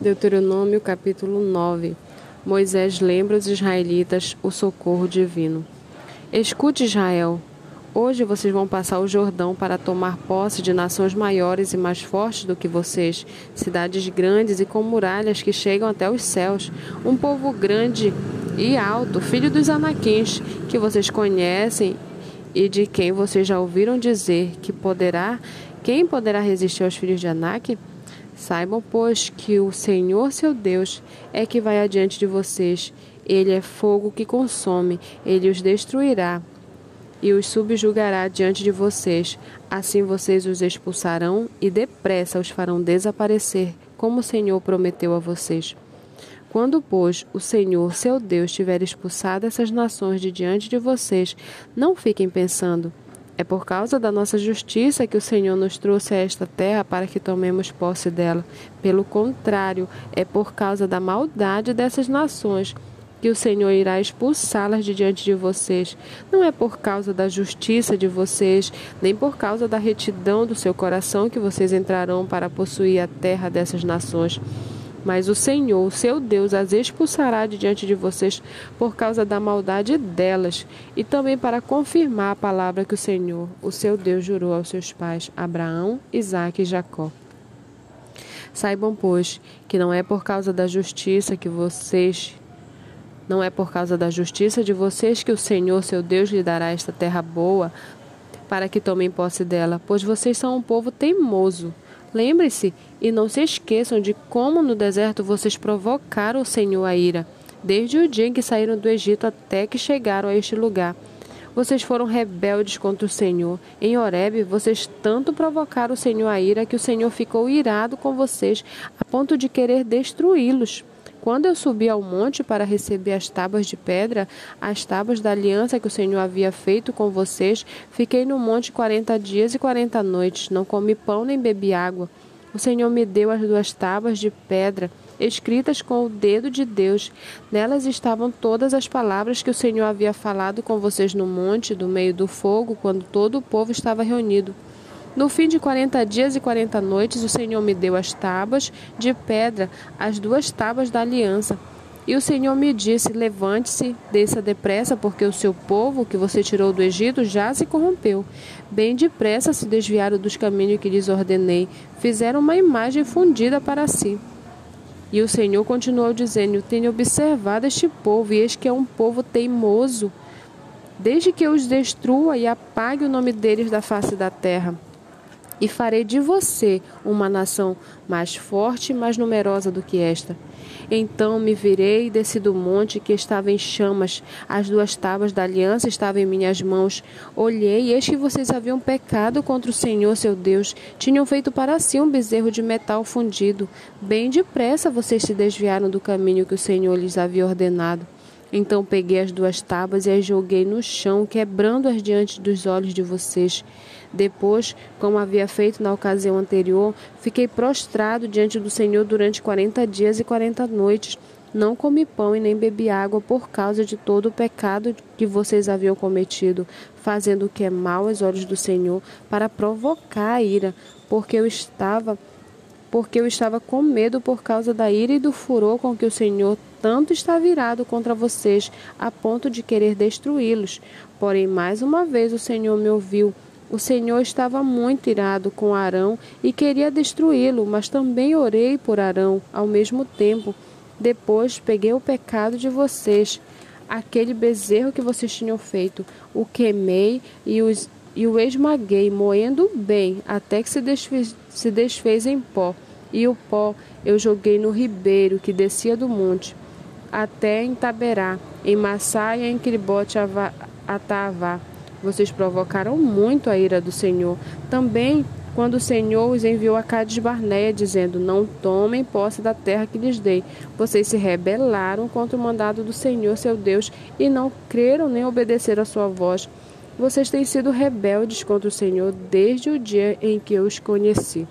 Deuteronômio capítulo 9 Moisés lembra os israelitas o socorro divino. Escute, Israel. Hoje vocês vão passar o Jordão para tomar posse de nações maiores e mais fortes do que vocês, cidades grandes e com muralhas que chegam até os céus, um povo grande e alto, filho dos anaquins, que vocês conhecem e de quem vocês já ouviram dizer que poderá, quem poderá resistir aos filhos de Anak? Saibam, pois, que o Senhor seu Deus é que vai adiante de vocês. Ele é fogo que consome, ele os destruirá e os subjugará diante de vocês. Assim vocês os expulsarão e depressa os farão desaparecer, como o Senhor prometeu a vocês. Quando, pois, o Senhor, seu Deus, tiver expulsado essas nações de diante de vocês, não fiquem pensando: é por causa da nossa justiça que o Senhor nos trouxe a esta terra para que tomemos posse dela. Pelo contrário, é por causa da maldade dessas nações que o Senhor irá expulsá-las de diante de vocês. Não é por causa da justiça de vocês, nem por causa da retidão do seu coração que vocês entrarão para possuir a terra dessas nações mas o Senhor, seu Deus, as expulsará de diante de vocês por causa da maldade delas, e também para confirmar a palavra que o Senhor, o seu Deus, jurou aos seus pais, Abraão, Isaque e Jacó. Saibam, pois, que não é por causa da justiça que vocês não é por causa da justiça de vocês que o Senhor, seu Deus, lhe dará esta terra boa, para que tomem posse dela, pois vocês são um povo teimoso. Lembre-se e não se esqueçam de como no deserto vocês provocaram o Senhor a ira, desde o dia em que saíram do Egito até que chegaram a este lugar. Vocês foram rebeldes contra o Senhor. Em Horebe, vocês tanto provocaram o Senhor a ira que o Senhor ficou irado com vocês, a ponto de querer destruí-los. Quando eu subi ao monte para receber as tábuas de pedra, as tábuas da aliança que o Senhor havia feito com vocês, fiquei no monte quarenta dias e quarenta noites, não comi pão nem bebi água. O Senhor me deu as duas tábuas de pedra, escritas com o dedo de Deus. Nelas estavam todas as palavras que o Senhor havia falado com vocês no monte, do meio do fogo, quando todo o povo estava reunido. No fim de quarenta dias e quarenta noites, o Senhor me deu as tábuas de pedra, as duas tábuas da aliança. E o Senhor me disse: Levante-se, desça depressa, porque o seu povo, que você tirou do Egito, já se corrompeu. Bem depressa se desviaram dos caminhos que lhes ordenei, fizeram uma imagem fundida para si. E o Senhor continuou dizendo: Tenho observado este povo, e eis que é um povo teimoso. Desde que eu os destrua e apague o nome deles da face da terra e farei de você uma nação mais forte e mais numerosa do que esta. Então me virei e desci do monte que estava em chamas, as duas tábuas da aliança estavam em minhas mãos. Olhei e eis que vocês haviam pecado contra o Senhor seu Deus, tinham feito para si um bezerro de metal fundido. Bem depressa vocês se desviaram do caminho que o Senhor lhes havia ordenado. Então peguei as duas tábuas e as joguei no chão, quebrando-as diante dos olhos de vocês. Depois, como havia feito na ocasião anterior, fiquei prostrado diante do Senhor durante quarenta dias e quarenta noites. Não comi pão e nem bebi água por causa de todo o pecado que vocês haviam cometido, fazendo o que é mal aos olhos do Senhor, para provocar a ira, porque eu estava porque eu estava com medo por causa da ira e do furor com que o Senhor tanto está virado contra vocês, a ponto de querer destruí-los. Porém, mais uma vez o Senhor me ouviu. O Senhor estava muito irado com Arão e queria destruí-lo, mas também orei por Arão ao mesmo tempo. Depois peguei o pecado de vocês, aquele bezerro que vocês tinham feito, o queimei e, os, e o esmaguei, moendo bem, até que se desfez, se desfez em pó. E o pó eu joguei no ribeiro que descia do monte até em Taberá, em Massá e em Cribote Atavá. Vocês provocaram muito a ira do Senhor. Também quando o Senhor os enviou a Cades Barneia, dizendo: Não tomem posse da terra que lhes dei. Vocês se rebelaram contra o mandado do Senhor, seu Deus, e não creram nem obedeceram a sua voz. Vocês têm sido rebeldes contra o Senhor desde o dia em que eu os conheci.